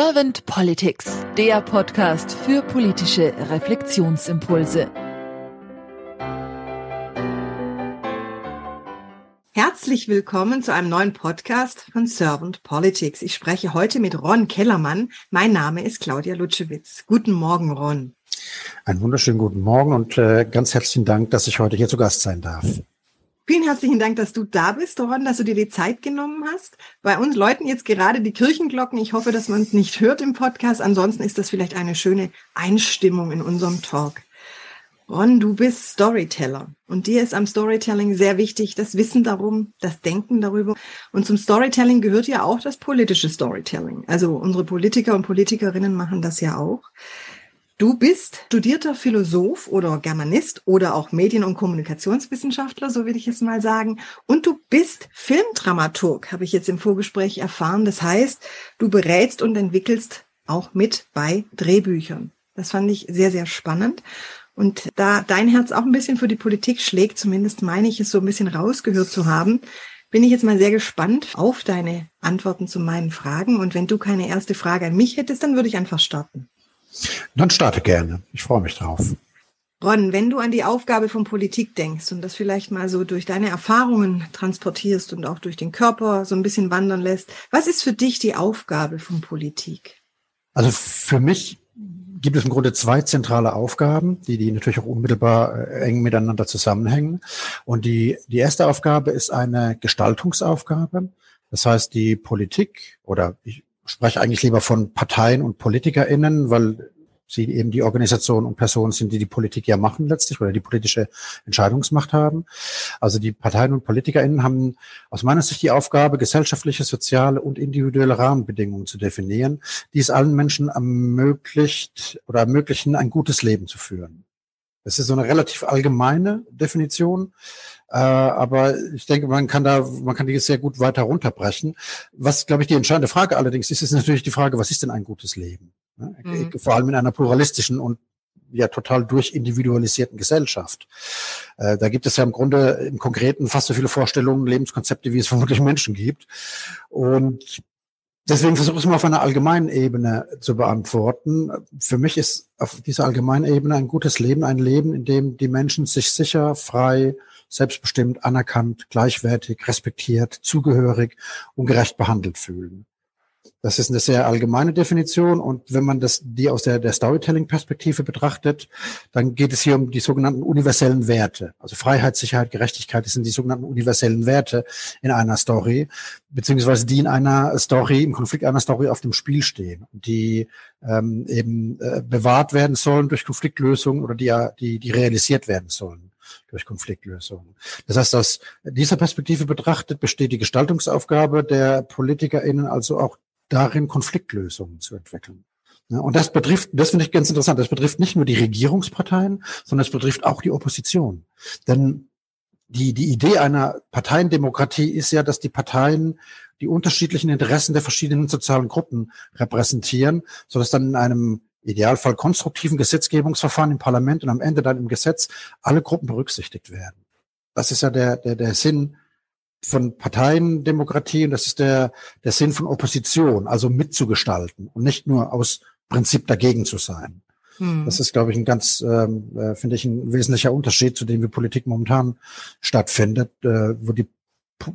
Servant Politics, der Podcast für politische Reflexionsimpulse. Herzlich willkommen zu einem neuen Podcast von Servant Politics. Ich spreche heute mit Ron Kellermann. Mein Name ist Claudia Lutschewitz. Guten Morgen, Ron. Einen wunderschönen guten Morgen und äh, ganz herzlichen Dank, dass ich heute hier zu Gast sein darf. Vielen herzlichen Dank, dass du da bist, Ron, dass du dir die Zeit genommen hast. Bei uns läuten jetzt gerade die Kirchenglocken. Ich hoffe, dass man es nicht hört im Podcast. Ansonsten ist das vielleicht eine schöne Einstimmung in unserem Talk. Ron, du bist Storyteller und dir ist am Storytelling sehr wichtig das Wissen darum, das Denken darüber. Und zum Storytelling gehört ja auch das politische Storytelling. Also unsere Politiker und Politikerinnen machen das ja auch. Du bist studierter Philosoph oder Germanist oder auch Medien- und Kommunikationswissenschaftler, so will ich es mal sagen. Und du bist Filmdramaturg, habe ich jetzt im Vorgespräch erfahren. Das heißt, du berätst und entwickelst auch mit bei Drehbüchern. Das fand ich sehr, sehr spannend. Und da dein Herz auch ein bisschen für die Politik schlägt, zumindest meine ich es so ein bisschen rausgehört zu haben, bin ich jetzt mal sehr gespannt auf deine Antworten zu meinen Fragen. Und wenn du keine erste Frage an mich hättest, dann würde ich einfach starten. Dann starte gerne. Ich freue mich drauf. Ron, wenn du an die Aufgabe von Politik denkst und das vielleicht mal so durch deine Erfahrungen transportierst und auch durch den Körper so ein bisschen wandern lässt, was ist für dich die Aufgabe von Politik? Also für mich gibt es im Grunde zwei zentrale Aufgaben, die, die natürlich auch unmittelbar äh, eng miteinander zusammenhängen. Und die, die erste Aufgabe ist eine Gestaltungsaufgabe. Das heißt, die Politik oder ich spreche eigentlich lieber von Parteien und PolitikerInnen, weil sie eben die Organisation und Personen sind, die die Politik ja machen letztlich oder die politische Entscheidungsmacht haben. Also die Parteien und PolitikerInnen haben aus meiner Sicht die Aufgabe, gesellschaftliche, soziale und individuelle Rahmenbedingungen zu definieren, die es allen Menschen ermöglicht oder ermöglichen, ein gutes Leben zu führen. Das ist so eine relativ allgemeine Definition, äh, aber ich denke, man kann da, man kann die sehr gut weiter runterbrechen. Was, glaube ich, die entscheidende Frage allerdings ist, ist natürlich die Frage, was ist denn ein gutes Leben? Mhm. Vor allem in einer pluralistischen und ja total durchindividualisierten Gesellschaft. Äh, da gibt es ja im Grunde im Konkreten fast so viele Vorstellungen, Lebenskonzepte, wie es vermutlich Menschen gibt. Und deswegen versuche ich es mal auf einer allgemeinen Ebene zu beantworten. Für mich ist auf dieser allgemeinen Ebene ein gutes Leben ein Leben, in dem die Menschen sich sicher, frei, selbstbestimmt, anerkannt, gleichwertig, respektiert, zugehörig und gerecht behandelt fühlen. Das ist eine sehr allgemeine Definition und wenn man das die aus der, der Storytelling-Perspektive betrachtet, dann geht es hier um die sogenannten universellen Werte. Also Freiheit, Sicherheit, Gerechtigkeit das sind die sogenannten universellen Werte in einer Story, beziehungsweise die in einer Story, im Konflikt einer Story auf dem Spiel stehen die ähm, eben äh, bewahrt werden sollen durch Konfliktlösungen oder die, die, die realisiert werden sollen durch Konfliktlösungen. Das heißt, aus dieser Perspektive betrachtet besteht die Gestaltungsaufgabe der PolitikerInnen also auch darin, Konfliktlösungen zu entwickeln. Und das betrifft, das finde ich ganz interessant, das betrifft nicht nur die Regierungsparteien, sondern es betrifft auch die Opposition. Denn die, die Idee einer Parteiendemokratie ist ja, dass die Parteien die unterschiedlichen Interessen der verschiedenen sozialen Gruppen repräsentieren, sodass dann in einem Idealfall konstruktiven Gesetzgebungsverfahren im Parlament und am Ende dann im Gesetz alle Gruppen berücksichtigt werden. Das ist ja der, der, der Sinn von Parteiendemokratie und das ist der, der Sinn von Opposition, also mitzugestalten und nicht nur aus Prinzip dagegen zu sein. Hm. Das ist, glaube ich, ein ganz, ähm, äh, finde ich, ein wesentlicher Unterschied zu dem, wie Politik momentan stattfindet, äh, wo die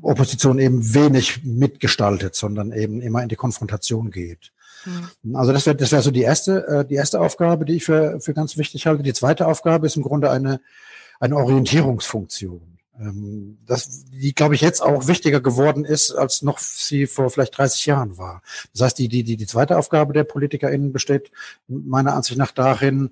Opposition eben wenig mitgestaltet, sondern eben immer in die Konfrontation geht. Mhm. Also das wäre das wäre so die erste äh, die erste Aufgabe, die ich für für ganz wichtig halte. Die zweite Aufgabe ist im Grunde eine eine Orientierungsfunktion. Ähm, das, die, glaube ich, jetzt auch wichtiger geworden ist, als noch sie vor vielleicht 30 Jahren war. Das heißt, die, die, die, die zweite Aufgabe der PolitikerInnen besteht meiner Ansicht nach darin,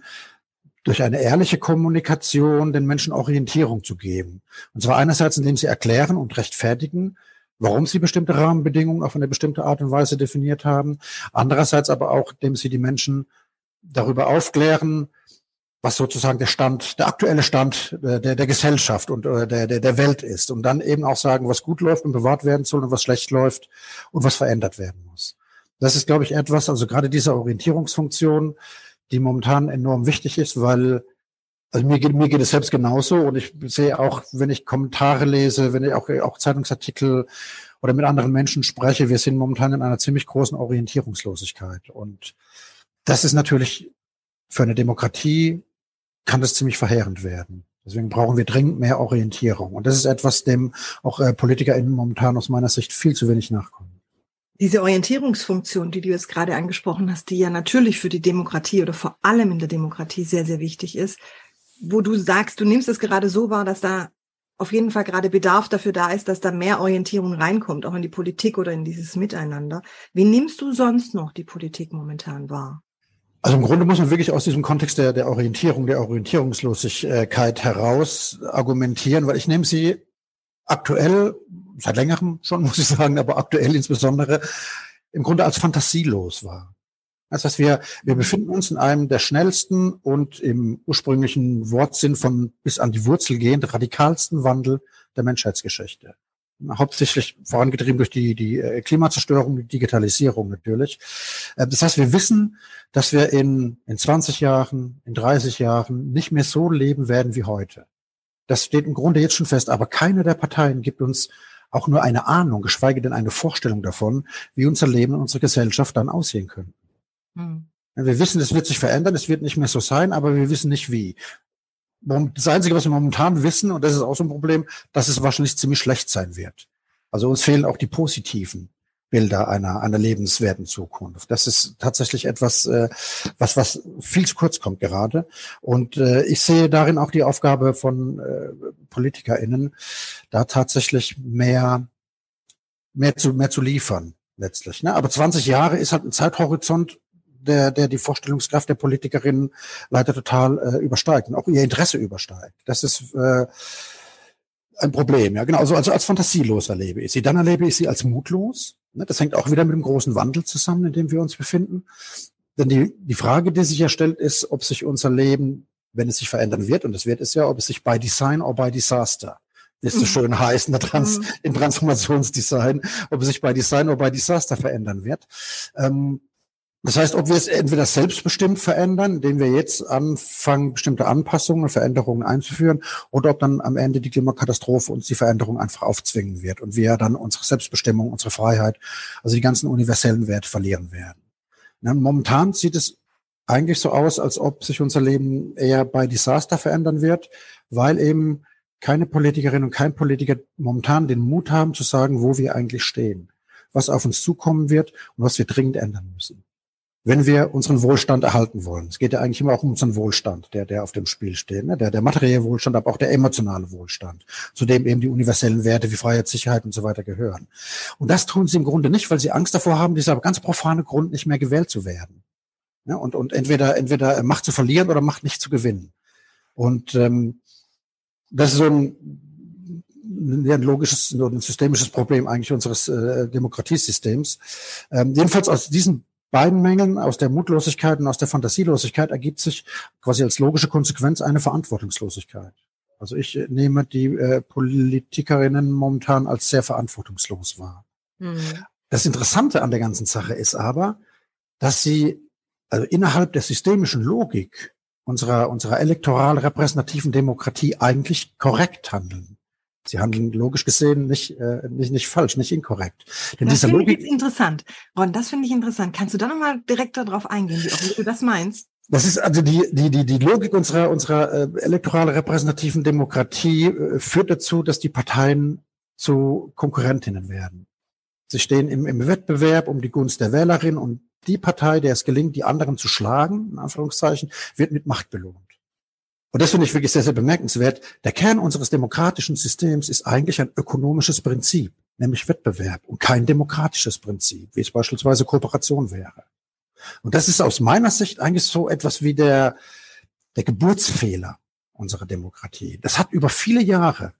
durch eine ehrliche Kommunikation den Menschen Orientierung zu geben. Und zwar einerseits, indem sie erklären und rechtfertigen, warum sie bestimmte Rahmenbedingungen auf eine bestimmte Art und Weise definiert haben. Andererseits aber auch, indem sie die Menschen darüber aufklären, was sozusagen der Stand, der aktuelle Stand äh, der, der Gesellschaft und der, der, der Welt ist. Und dann eben auch sagen, was gut läuft und bewahrt werden soll und was schlecht läuft und was verändert werden muss. Das ist, glaube ich, etwas, also gerade diese Orientierungsfunktion, die momentan enorm wichtig ist, weil Also mir geht, mir geht es selbst genauso und ich sehe auch, wenn ich Kommentare lese, wenn ich auch, auch Zeitungsartikel oder mit anderen Menschen spreche, wir sind momentan in einer ziemlich großen Orientierungslosigkeit. Und das ist natürlich für eine Demokratie kann das ziemlich verheerend werden. Deswegen brauchen wir dringend mehr Orientierung. Und das ist etwas, dem auch äh, PolitikerInnen momentan aus meiner Sicht viel zu wenig nachkommen. Diese Orientierungsfunktion, die du jetzt gerade angesprochen hast, die ja natürlich für die Demokratie oder vor allem in der Demokratie sehr, sehr wichtig ist, wo du sagst, du nimmst es gerade so wahr, dass da auf jeden Fall gerade Bedarf dafür da ist, dass da mehr Orientierung reinkommt, auch in die Politik oder in dieses Miteinander. Wie nimmst du sonst noch die Politik momentan wahr? Also im Grunde muss man wirklich aus diesem Kontext der, der Orientierung, der Orientierungslosigkeit heraus argumentieren, weil ich nehme sie aktuell, seit längerem schon, muss ich sagen, aber aktuell insbesondere, im Grunde als fantasielos wahr. Das heißt, wir, wir befinden uns in einem der schnellsten und im ursprünglichen Wortsinn von bis an die Wurzel gehend radikalsten Wandel der Menschheitsgeschichte. Hauptsächlich vorangetrieben durch die, die äh, Klimazerstörung, die Digitalisierung natürlich. Äh, das heißt, wir wissen, dass wir in, in 20 Jahren, in 30 Jahren nicht mehr so leben werden wie heute. Das steht im Grunde jetzt schon fest, aber keine der Parteien gibt uns auch nur eine Ahnung, geschweige denn eine Vorstellung davon, wie unser Leben und unsere Gesellschaft dann aussehen können. Hm. Wir wissen, es wird sich verändern, es wird nicht mehr so sein, aber wir wissen nicht wie. Das Einzige, was wir momentan wissen, und das ist auch so ein Problem, dass es wahrscheinlich ziemlich schlecht sein wird. Also uns fehlen auch die positiven Bilder einer, einer lebenswerten Zukunft. Das ist tatsächlich etwas, äh, was, was viel zu kurz kommt gerade. Und äh, ich sehe darin auch die Aufgabe von äh, PolitikerInnen, da tatsächlich mehr, mehr zu, mehr zu liefern letztlich. Ne? Aber 20 Jahre ist halt ein Zeithorizont, der, der die Vorstellungskraft der Politikerinnen leider total äh, übersteigt und auch ihr Interesse übersteigt. Das ist äh, ein Problem, ja genau. Also, also als fantasielos erlebe ich sie. Dann erlebe ich sie als mutlos. Ne? Das hängt auch wieder mit dem großen Wandel zusammen, in dem wir uns befinden. Denn die, die Frage, die sich ja stellt, ist, ob sich unser Leben, wenn es sich verändern wird, und das wird es ja, ob es sich by Design oder by Disaster wie es so mhm. schön heißt, in der Trans mhm. im Transformationsdesign, ob es sich bei Design oder bei Disaster verändern wird. Ähm, das heißt, ob wir es entweder selbstbestimmt verändern, indem wir jetzt anfangen, bestimmte Anpassungen und Veränderungen einzuführen, oder ob dann am Ende die Klimakatastrophe uns die Veränderung einfach aufzwingen wird und wir dann unsere Selbstbestimmung, unsere Freiheit, also die ganzen universellen Werte verlieren werden. Momentan sieht es eigentlich so aus, als ob sich unser Leben eher bei Desaster verändern wird, weil eben keine Politikerin und kein Politiker momentan den Mut haben zu sagen, wo wir eigentlich stehen, was auf uns zukommen wird und was wir dringend ändern müssen wenn wir unseren Wohlstand erhalten wollen. Es geht ja eigentlich immer auch um unseren Wohlstand, der, der auf dem Spiel steht. Ne? Der, der materielle Wohlstand, aber auch der emotionale Wohlstand, zu dem eben die universellen Werte wie Freiheit, Sicherheit und so weiter gehören. Und das tun sie im Grunde nicht, weil sie Angst davor haben, dieser ganz profane Grund nicht mehr gewählt zu werden. Ja, und, und entweder, entweder Macht zu verlieren oder Macht nicht zu gewinnen. Und ähm, das ist so ein, ein logisches, ein systemisches Problem eigentlich unseres äh, Demokratiesystems. Ähm, jedenfalls aus diesem beiden Mängeln, aus der Mutlosigkeit und aus der Fantasielosigkeit ergibt sich quasi als logische Konsequenz eine Verantwortungslosigkeit. Also ich äh, nehme die äh, Politikerinnen momentan als sehr verantwortungslos wahr. Mhm. Das Interessante an der ganzen Sache ist aber, dass sie also innerhalb der systemischen Logik unserer, unserer elektoral repräsentativen Demokratie eigentlich korrekt handeln. Sie handeln logisch gesehen nicht, äh, nicht, nicht falsch, nicht inkorrekt. Denn das finde Logik ich jetzt interessant. Ron, das finde ich interessant. Kannst du da nochmal direkt darauf eingehen, wie, auch, wie du das meinst? Das ist also die, die, die, die Logik unserer, unserer äh, elektoral repräsentativen Demokratie äh, führt dazu, dass die Parteien zu Konkurrentinnen werden. Sie stehen im, im Wettbewerb um die Gunst der Wählerin und die Partei, der es gelingt, die anderen zu schlagen, in Anführungszeichen, wird mit Macht belohnt. Und das finde ich wirklich sehr, sehr bemerkenswert. Der Kern unseres demokratischen Systems ist eigentlich ein ökonomisches Prinzip, nämlich Wettbewerb und kein demokratisches Prinzip, wie es beispielsweise Kooperation wäre. Und das ist aus meiner Sicht eigentlich so etwas wie der, der Geburtsfehler unserer Demokratie. Das hat über viele Jahre,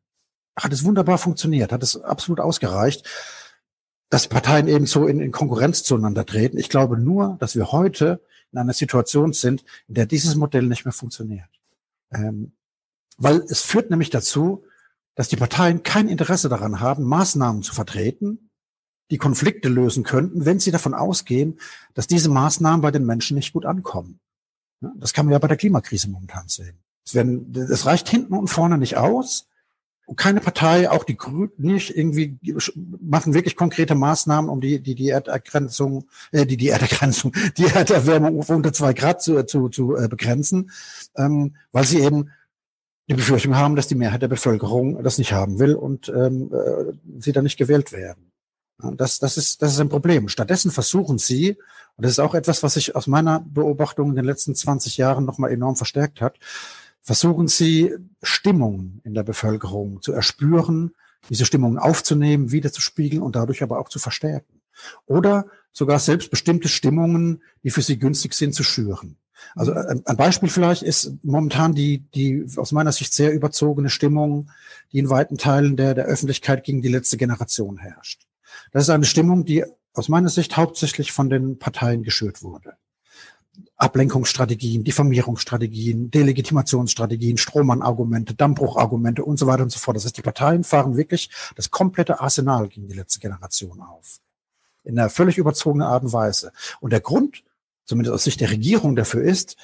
hat es wunderbar funktioniert, hat es absolut ausgereicht, dass Parteien eben so in, in Konkurrenz zueinander treten. Ich glaube nur, dass wir heute in einer Situation sind, in der dieses Modell nicht mehr funktioniert. Ähm, weil es führt nämlich dazu, dass die Parteien kein Interesse daran haben, Maßnahmen zu vertreten, die Konflikte lösen könnten, wenn sie davon ausgehen, dass diese Maßnahmen bei den Menschen nicht gut ankommen. Das kann man ja bei der Klimakrise momentan sehen. Es, werden, es reicht hinten und vorne nicht aus. Keine Partei, auch die Grünen nicht, irgendwie machen wirklich konkrete Maßnahmen, um die, die, die Erdergrenzung, äh, die, die Erdergrenzung, die Erderwärmung unter zwei Grad zu, zu, zu äh, begrenzen, ähm, weil sie eben die Befürchtung haben, dass die Mehrheit der Bevölkerung das nicht haben will und ähm, äh, sie dann nicht gewählt werden. Das, das, ist, das ist ein Problem. Stattdessen versuchen sie, und das ist auch etwas, was sich aus meiner Beobachtung in den letzten 20 Jahren nochmal enorm verstärkt hat, versuchen sie, Stimmungen in der Bevölkerung zu erspüren, diese Stimmungen aufzunehmen, wiederzuspiegeln und dadurch aber auch zu verstärken. Oder sogar selbstbestimmte Stimmungen, die für sie günstig sind, zu schüren. Also ein, ein Beispiel vielleicht ist momentan die, die aus meiner Sicht sehr überzogene Stimmung, die in weiten Teilen der, der Öffentlichkeit gegen die letzte Generation herrscht. Das ist eine Stimmung, die aus meiner Sicht hauptsächlich von den Parteien geschürt wurde. Ablenkungsstrategien, Diffamierungsstrategien, Delegitimationsstrategien, Strohmann-Argumente, Dammbruchargumente und so weiter und so fort. Das heißt, die Parteien fahren wirklich das komplette Arsenal gegen die letzte Generation auf. In einer völlig überzogenen Art und Weise. Und der Grund, zumindest aus Sicht der Regierung dafür ist,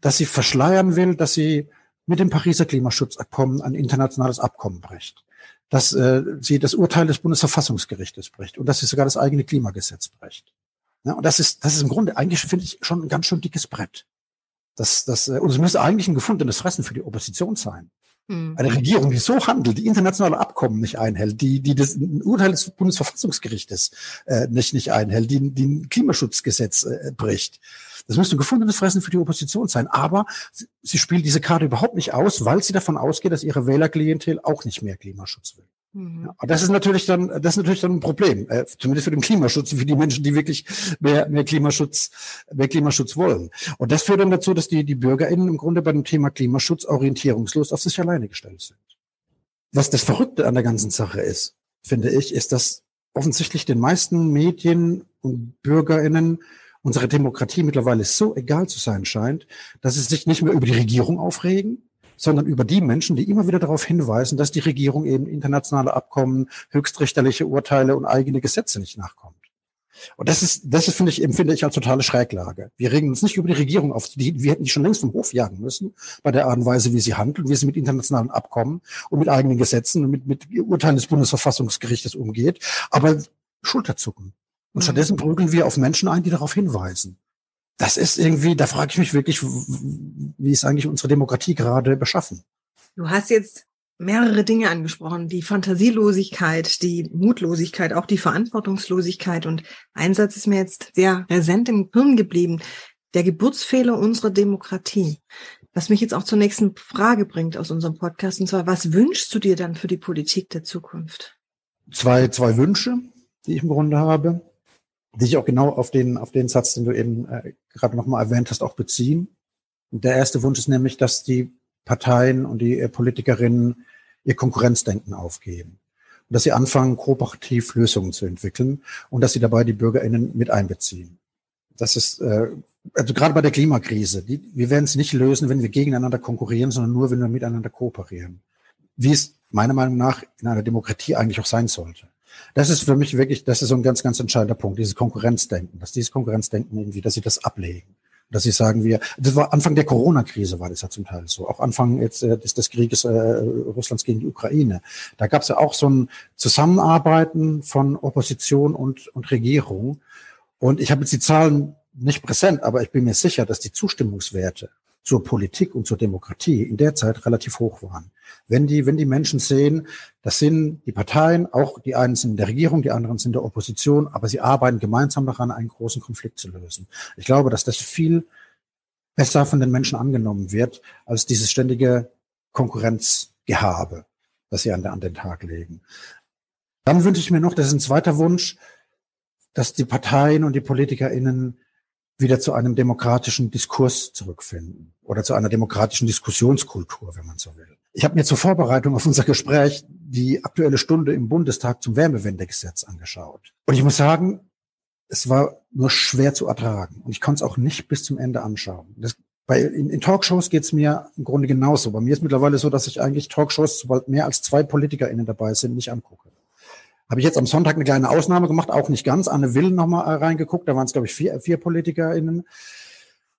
dass sie verschleiern will, dass sie mit dem Pariser Klimaschutzabkommen ein internationales Abkommen bricht dass äh, sie das Urteil des Bundesverfassungsgerichtes bricht und dass sie sogar das eigene Klimagesetz bricht. Ja, und das ist, das ist im Grunde eigentlich, finde ich, schon ein ganz schön dickes Brett. Das, das, äh, und es müsste eigentlich ein gefundenes Fressen für die Opposition sein. Mhm. Eine Regierung, die so handelt, die internationale Abkommen nicht einhält, die, die das Urteil des Bundesverfassungsgerichtes äh, nicht, nicht einhält, die, die ein Klimaschutzgesetz äh, bricht. Das müsste ein gefundenes Fressen für die Opposition sein. Aber sie spielt diese Karte überhaupt nicht aus, weil sie davon ausgeht, dass ihre Wählerklientel auch nicht mehr Klimaschutz will. Mhm. Ja, das ist natürlich dann, das ist natürlich dann ein Problem, äh, zumindest für den Klimaschutz, für die Menschen, die wirklich mehr, mehr Klimaschutz, mehr Klimaschutz wollen. Und das führt dann dazu, dass die, die BürgerInnen im Grunde bei dem Thema Klimaschutz orientierungslos auf sich alleine gestellt sind. Was das Verrückte an der ganzen Sache ist, finde ich, ist, dass offensichtlich den meisten Medien und BürgerInnen unsere Demokratie mittlerweile so egal zu sein scheint, dass sie sich nicht mehr über die Regierung aufregen, sondern über die Menschen, die immer wieder darauf hinweisen, dass die Regierung eben internationale Abkommen, höchstrichterliche Urteile und eigene Gesetze nicht nachkommt. Und das ist, das ist, finde ich, empfinde ich als totale Schräglage. Wir regen uns nicht über die Regierung auf. Die, wir hätten die schon längst vom Hof jagen müssen, bei der Art und Weise, wie sie handelt, wie sie mit internationalen Abkommen und mit eigenen Gesetzen und mit, mit Urteilen des Bundesverfassungsgerichtes umgeht. Aber Schulterzucken. Und mhm. stattdessen prügeln wir auf Menschen ein, die darauf hinweisen. Das ist irgendwie, da frage ich mich wirklich, wie ist eigentlich unsere Demokratie gerade beschaffen? Du hast jetzt mehrere Dinge angesprochen, die Fantasielosigkeit, die Mutlosigkeit, auch die Verantwortungslosigkeit. Und ein Satz ist mir jetzt sehr präsent im Hirn geblieben. Der Geburtsfehler unserer Demokratie. Was mich jetzt auch zur nächsten Frage bringt aus unserem Podcast. Und zwar, was wünschst du dir dann für die Politik der Zukunft? Zwei, zwei Wünsche, die ich im Grunde habe die sich auch genau auf den, auf den Satz, den du eben äh, gerade nochmal erwähnt hast, auch beziehen. Der erste Wunsch ist nämlich, dass die Parteien und die äh, Politikerinnen ihr Konkurrenzdenken aufgeben. Und dass sie anfangen, kooperativ Lösungen zu entwickeln und dass sie dabei die BürgerInnen mit einbeziehen. Das ist, äh, also gerade bei der Klimakrise, die, wir werden es nicht lösen, wenn wir gegeneinander konkurrieren, sondern nur, wenn wir miteinander kooperieren. Wie es meiner Meinung nach in einer Demokratie eigentlich auch sein sollte. Das ist für mich wirklich, das ist so ein ganz, ganz entscheidender Punkt, dieses Konkurrenzdenken, dass dieses Konkurrenzdenken irgendwie, dass sie das ablegen. Dass sie sagen wir, das war Anfang der Corona-Krise war das ja zum Teil so, auch Anfang jetzt äh, des, des Krieges äh, Russlands gegen die Ukraine. Da gab es ja auch so ein Zusammenarbeiten von Opposition und, und Regierung. Und ich habe jetzt die Zahlen nicht präsent, aber ich bin mir sicher, dass die Zustimmungswerte zur Politik und zur Demokratie in der Zeit relativ hoch waren. Wenn die, wenn die Menschen sehen, das sind die Parteien, auch die einen sind in der Regierung, die anderen sind in der Opposition, aber sie arbeiten gemeinsam daran, einen großen Konflikt zu lösen. Ich glaube, dass das viel besser von den Menschen angenommen wird, als dieses ständige Konkurrenzgehabe, das sie an, an den Tag legen. Dann wünsche ich mir noch, das ist ein zweiter Wunsch, dass die Parteien und die PolitikerInnen wieder zu einem demokratischen Diskurs zurückfinden oder zu einer demokratischen Diskussionskultur, wenn man so will. Ich habe mir zur Vorbereitung auf unser Gespräch die aktuelle Stunde im Bundestag zum Wärmewendegesetz angeschaut. Und ich muss sagen, es war nur schwer zu ertragen. Und ich konnte es auch nicht bis zum Ende anschauen. Das, bei, in, in Talkshows geht es mir im Grunde genauso. Bei mir ist mittlerweile so, dass ich eigentlich Talkshows, sobald mehr als zwei PolitikerInnen dabei sind, nicht angucke. Habe ich jetzt am Sonntag eine kleine Ausnahme gemacht, auch nicht ganz. Anne Will nochmal reingeguckt, da waren es, glaube ich, vier, vier PolitikerInnen.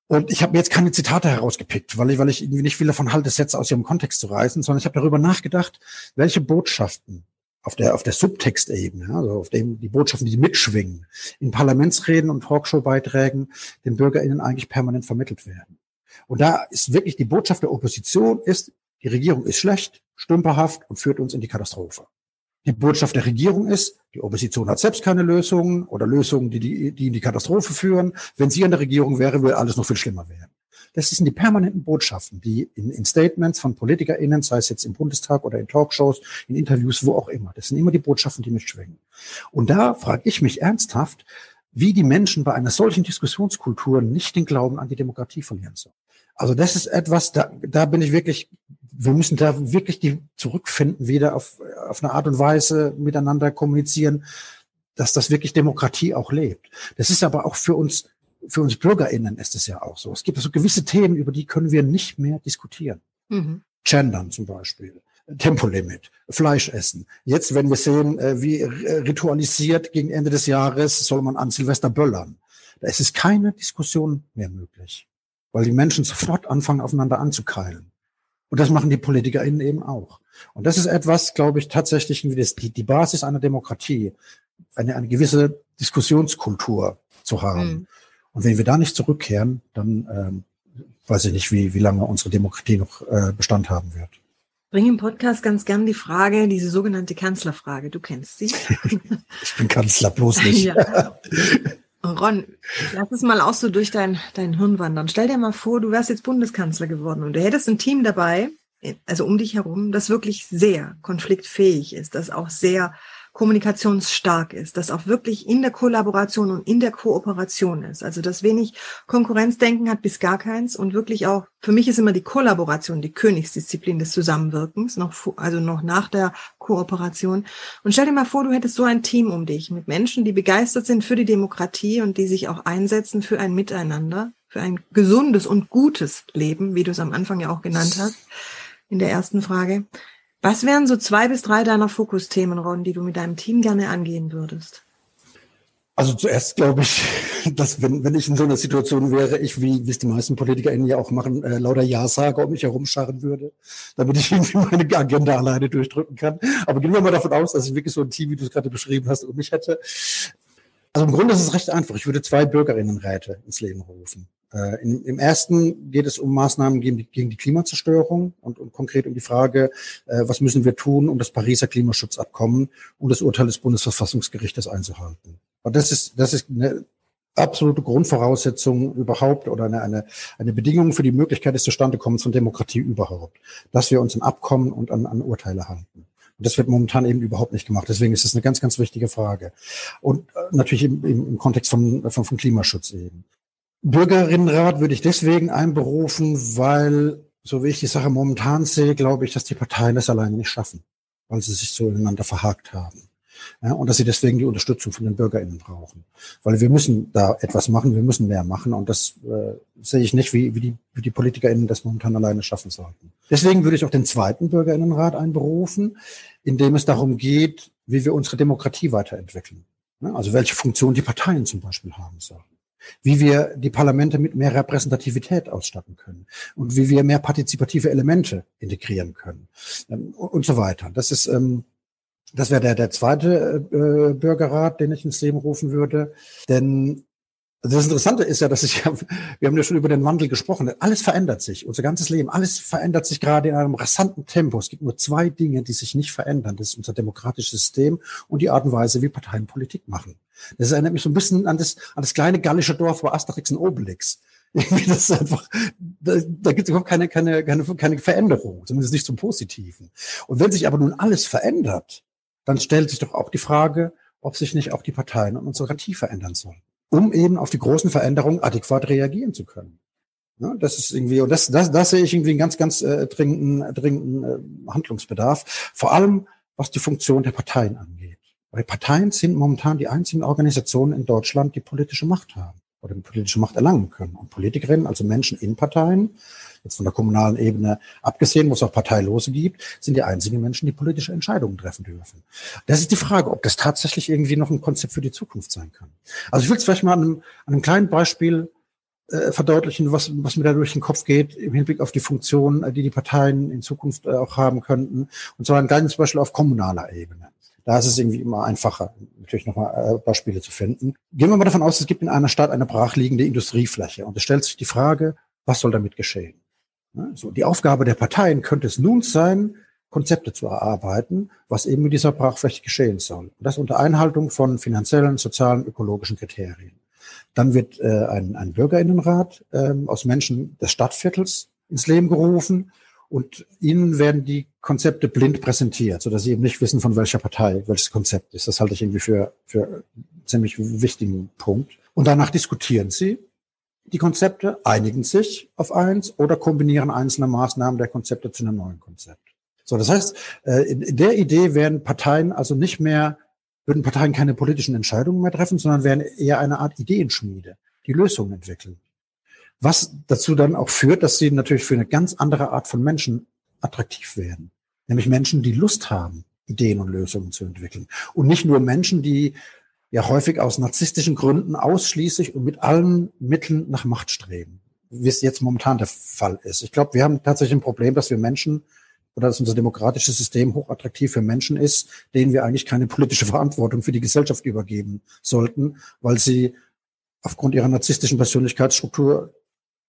Und ich habe mir jetzt keine Zitate herausgepickt, weil ich, weil ich irgendwie nicht viel davon halte, Sätze aus ihrem Kontext zu reißen, sondern ich habe darüber nachgedacht, welche Botschaften auf der, auf der Subtextebene, also auf dem die Botschaften, die mitschwingen, in Parlamentsreden und Talkshow-Beiträgen den BürgerInnen eigentlich permanent vermittelt werden. Und da ist wirklich die Botschaft der Opposition ist, die Regierung ist schlecht, stümperhaft und führt uns in die Katastrophe. Die Botschaft der Regierung ist, die Opposition hat selbst keine Lösungen oder Lösungen, die, die, die in die Katastrophe führen. Wenn sie an der Regierung wäre, würde alles noch viel schlimmer werden. Das sind die permanenten Botschaften, die in, in Statements von PolitikerInnen, sei es jetzt im Bundestag oder in Talkshows, in Interviews, wo auch immer. Das sind immer die Botschaften, die mitschwingen. Und da frage ich mich ernsthaft, wie die Menschen bei einer solchen Diskussionskultur nicht den Glauben an die Demokratie verlieren sollen. Also das ist etwas, da, da bin ich wirklich, wir müssen da wirklich die zurückfinden, wieder auf, auf eine Art und Weise miteinander kommunizieren, dass das wirklich Demokratie auch lebt. Das ist aber auch für uns, für uns BürgerInnen ist es ja auch so. Es gibt so gewisse Themen, über die können wir nicht mehr diskutieren. Mhm. Gendern zum Beispiel. Tempolimit, Fleisch essen. Jetzt, wenn wir sehen, äh, wie ritualisiert gegen Ende des Jahres soll man an Silvester böllern. Da ist es keine Diskussion mehr möglich weil die Menschen sofort anfangen, aufeinander anzukeilen. Und das machen die PolitikerInnen eben auch. Und das ist etwas, glaube ich, tatsächlich wie das, die, die Basis einer Demokratie, eine, eine gewisse Diskussionskultur zu haben. Mhm. Und wenn wir da nicht zurückkehren, dann ähm, weiß ich nicht, wie, wie lange unsere Demokratie noch äh, Bestand haben wird. Bring im Podcast ganz gern die Frage, diese sogenannte Kanzlerfrage. Du kennst sie. ich bin Kanzler, bloß nicht. ja. Ron, lass es mal auch so durch dein, dein Hirn wandern. Stell dir mal vor, du wärst jetzt Bundeskanzler geworden und du hättest ein Team dabei, also um dich herum, das wirklich sehr konfliktfähig ist, das auch sehr kommunikationsstark ist, das auch wirklich in der Kollaboration und in der Kooperation ist. Also das wenig Konkurrenzdenken hat bis gar keins und wirklich auch, für mich ist immer die Kollaboration die Königsdisziplin des Zusammenwirkens, noch, also noch nach der Kooperation. Und stell dir mal vor, du hättest so ein Team um dich mit Menschen, die begeistert sind für die Demokratie und die sich auch einsetzen für ein Miteinander, für ein gesundes und gutes Leben, wie du es am Anfang ja auch genannt hast in der ersten Frage. Was wären so zwei bis drei deiner Fokusthemen, Ron, die du mit deinem Team gerne angehen würdest? Also zuerst glaube ich, dass wenn, wenn ich in so einer Situation wäre, ich, wie, es die meisten PolitikerInnen ja auch machen, äh, lauter Ja-Sager um mich herumscharren würde, damit ich irgendwie meine Agenda alleine durchdrücken kann. Aber gehen wir mal davon aus, dass ich wirklich so ein Team, wie du es gerade beschrieben hast, um mich hätte. Also im Grunde ist es recht einfach. Ich würde zwei Bürgerinnenräte ins Leben rufen. Äh, in, Im ersten geht es um Maßnahmen gegen die, gegen die Klimazerstörung und, und konkret um die Frage, äh, was müssen wir tun, um das Pariser Klimaschutzabkommen und das Urteil des Bundesverfassungsgerichtes einzuhalten. Und das ist, das ist eine absolute Grundvoraussetzung überhaupt oder eine, eine, eine Bedingung für die Möglichkeit des Zustandekommens von Demokratie überhaupt, dass wir uns an Abkommen und an, an Urteile halten. Und das wird momentan eben überhaupt nicht gemacht. Deswegen ist es eine ganz, ganz wichtige Frage. Und äh, natürlich im, im, Kontext von, von, von Klimaschutz eben. Bürgerinnenrat würde ich deswegen einberufen, weil, so wie ich die Sache momentan sehe, glaube ich, dass die Parteien das alleine nicht schaffen, weil sie sich so ineinander verhakt haben. Ja, und dass sie deswegen die Unterstützung von den BürgerInnen brauchen. Weil wir müssen da etwas machen, wir müssen mehr machen. Und das äh, sehe ich nicht, wie, wie, die, wie die PolitikerInnen das momentan alleine schaffen sollten. Deswegen würde ich auch den zweiten BürgerInnenrat einberufen, in dem es darum geht, wie wir unsere Demokratie weiterentwickeln. Also welche Funktion die Parteien zum Beispiel haben sollen wie wir die Parlamente mit mehr Repräsentativität ausstatten können und wie wir mehr partizipative Elemente integrieren können ähm, und so weiter. Das ist ähm, das wäre der, der zweite äh, Bürgerrat, den ich ins Leben rufen würde. Denn das Interessante ist ja, dass ich, wir haben ja schon über den Wandel gesprochen, alles verändert sich, unser ganzes Leben, alles verändert sich gerade in einem rasanten Tempo. Es gibt nur zwei Dinge, die sich nicht verändern. Das ist unser demokratisches System und die Art und Weise, wie Parteien Politik machen. Das erinnert mich so ein bisschen an das, an das kleine gallische Dorf bei Asterix und Obelix. das ist einfach, da, da gibt es überhaupt keine, keine, keine, keine Veränderung, zumindest nicht zum Positiven. Und wenn sich aber nun alles verändert, dann stellt sich doch auch die Frage, ob sich nicht auch die Parteien und unsere Demokratie verändern sollen um eben auf die großen Veränderungen adäquat reagieren zu können. Ja, das ist irgendwie, und das, das, das sehe ich irgendwie einen ganz, ganz äh, dringenden, dringenden äh, Handlungsbedarf. Vor allem, was die Funktion der Parteien angeht. Weil Parteien sind momentan die einzigen Organisationen in Deutschland, die politische Macht haben oder politische Macht erlangen können. Und Politikerinnen, also Menschen in Parteien, jetzt von der kommunalen Ebene abgesehen, wo es auch Parteilose gibt, sind die einzigen Menschen, die politische Entscheidungen treffen dürfen. Das ist die Frage, ob das tatsächlich irgendwie noch ein Konzept für die Zukunft sein kann. Also ich will es vielleicht mal an einem, an einem kleinen Beispiel äh, verdeutlichen, was, was mir da durch den Kopf geht im Hinblick auf die Funktion, die die Parteien in Zukunft äh, auch haben könnten. Und zwar ganz zum Beispiel auf kommunaler Ebene. Da ist es irgendwie immer einfacher, natürlich nochmal äh, Beispiele zu finden. Gehen wir mal davon aus, es gibt in einer Stadt eine brachliegende Industriefläche und es stellt sich die Frage, was soll damit geschehen? So, die Aufgabe der Parteien könnte es nun sein, Konzepte zu erarbeiten, was eben mit dieser Brachfläche geschehen soll. Und das unter Einhaltung von finanziellen, sozialen, ökologischen Kriterien. Dann wird äh, ein, ein Bürgerinnenrat äh, aus Menschen des Stadtviertels ins Leben gerufen und ihnen werden die Konzepte blind präsentiert, so dass sie eben nicht wissen, von welcher Partei welches Konzept ist. Das halte ich irgendwie für, für einen ziemlich wichtigen Punkt. Und danach diskutieren sie die Konzepte, einigen sich auf eins oder kombinieren einzelne Maßnahmen der Konzepte zu einem neuen Konzept. So, das heißt, äh, in der Idee werden Parteien also nicht mehr, würden Parteien keine politischen Entscheidungen mehr treffen, sondern wären eher eine Art Ideenschmiede, die Lösungen entwickeln. Was dazu dann auch führt, dass sie natürlich für eine ganz andere Art von Menschen attraktiv werden. Nämlich Menschen, die Lust haben, Ideen und Lösungen zu entwickeln. Und nicht nur Menschen, die ja häufig aus narzisstischen Gründen ausschließlich und mit allen Mitteln nach Macht streben, wie es jetzt momentan der Fall ist. Ich glaube, wir haben tatsächlich ein Problem, dass wir Menschen oder dass unser demokratisches System hochattraktiv für Menschen ist, denen wir eigentlich keine politische Verantwortung für die Gesellschaft übergeben sollten, weil sie aufgrund ihrer narzisstischen Persönlichkeitsstruktur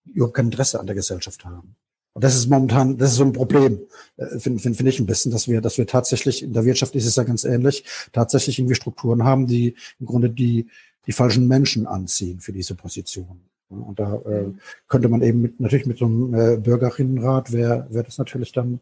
überhaupt kein Interesse an der Gesellschaft haben. Und das ist momentan, das ist so ein Problem, äh, finde find, find ich ein bisschen, dass wir, dass wir tatsächlich, in der Wirtschaft ist es ja ganz ähnlich, tatsächlich irgendwie Strukturen haben, die im Grunde die, die falschen Menschen anziehen für diese Position. Und da äh, könnte man eben mit, natürlich mit so einem äh, Bürgerinnenrat wäre wäre das natürlich dann,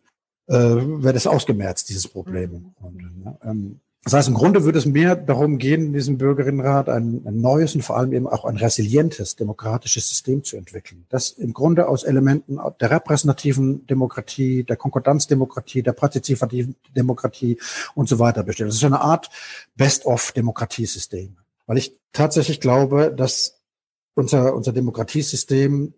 äh, wäre das ausgemerzt, dieses Problem. Mhm. Und, äh, ähm, das heißt, im Grunde würde es mehr darum gehen, in diesem Bürgerinnenrat ein, ein, neues und vor allem eben auch ein resilientes demokratisches System zu entwickeln, das im Grunde aus Elementen der repräsentativen Demokratie, der Konkordanzdemokratie, der partizipativen Demokratie und so weiter besteht. Das ist eine Art Best-of-Demokratiesystem, weil ich tatsächlich glaube, dass unser, unser Demokratiesystem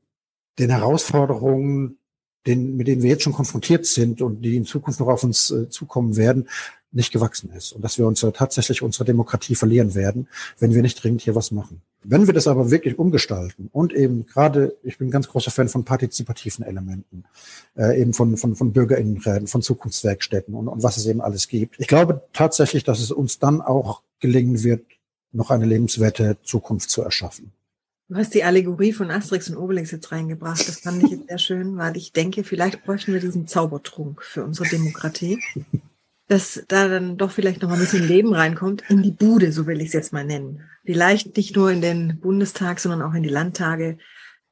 den Herausforderungen, den, mit denen wir jetzt schon konfrontiert sind und die in Zukunft noch auf uns äh, zukommen werden, nicht gewachsen ist und dass wir uns tatsächlich unsere Demokratie verlieren werden, wenn wir nicht dringend hier was machen. Wenn wir das aber wirklich umgestalten und eben gerade, ich bin ein ganz großer Fan von partizipativen Elementen, äh, eben von, von, von Bürgerinnenräten, von Zukunftswerkstätten und, und was es eben alles gibt. Ich glaube tatsächlich, dass es uns dann auch gelingen wird, noch eine lebenswerte Zukunft zu erschaffen. Du hast die Allegorie von Asterix und Obelix jetzt reingebracht. Das fand ich jetzt sehr schön, weil ich denke, vielleicht bräuchten wir diesen Zaubertrunk für unsere Demokratie dass da dann doch vielleicht noch ein bisschen Leben reinkommt in die Bude, so will ich es jetzt mal nennen. Vielleicht nicht nur in den Bundestag, sondern auch in die Landtage,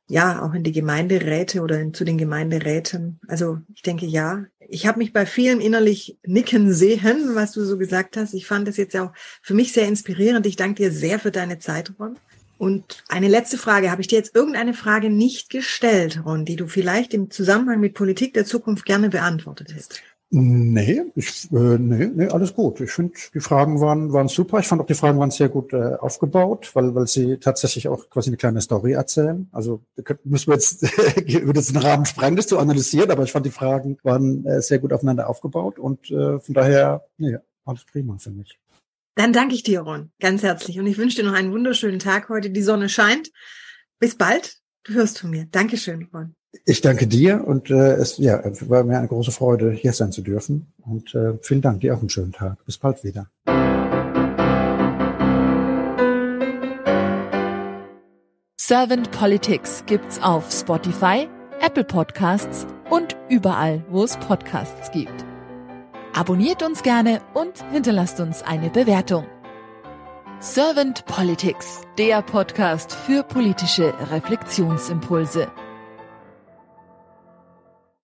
ja, auch in die Gemeinderäte oder in, zu den Gemeinderäten. Also ich denke ja. Ich habe mich bei vielen innerlich nicken sehen, was du so gesagt hast. Ich fand das jetzt auch für mich sehr inspirierend. Ich danke dir sehr für deine Zeit, Ron. Und eine letzte Frage. Habe ich dir jetzt irgendeine Frage nicht gestellt, Ron, die du vielleicht im Zusammenhang mit Politik der Zukunft gerne beantwortet hättest? Nee, ich, äh, nee, nee, alles gut. Ich finde, die Fragen waren, waren super. Ich fand auch, die Fragen waren sehr gut äh, aufgebaut, weil, weil sie tatsächlich auch quasi eine kleine Story erzählen. Also könnten, müssen wir jetzt, würde es den Rahmen sprengen, das zu analysieren, aber ich fand, die Fragen waren äh, sehr gut aufeinander aufgebaut und äh, von daher, nee, alles prima für mich. Dann danke ich dir, Ron, ganz herzlich. Und ich wünsche dir noch einen wunderschönen Tag heute. Die Sonne scheint. Bis bald. Du hörst von mir. Dankeschön, Ron. Ich danke dir und äh, es ja, war mir eine große Freude, hier sein zu dürfen. Und äh, vielen Dank, dir auch einen schönen Tag. Bis bald wieder. Servant Politics gibt's auf Spotify, Apple Podcasts und überall, wo es Podcasts gibt. Abonniert uns gerne und hinterlasst uns eine Bewertung. Servant Politics, der Podcast für politische Reflexionsimpulse.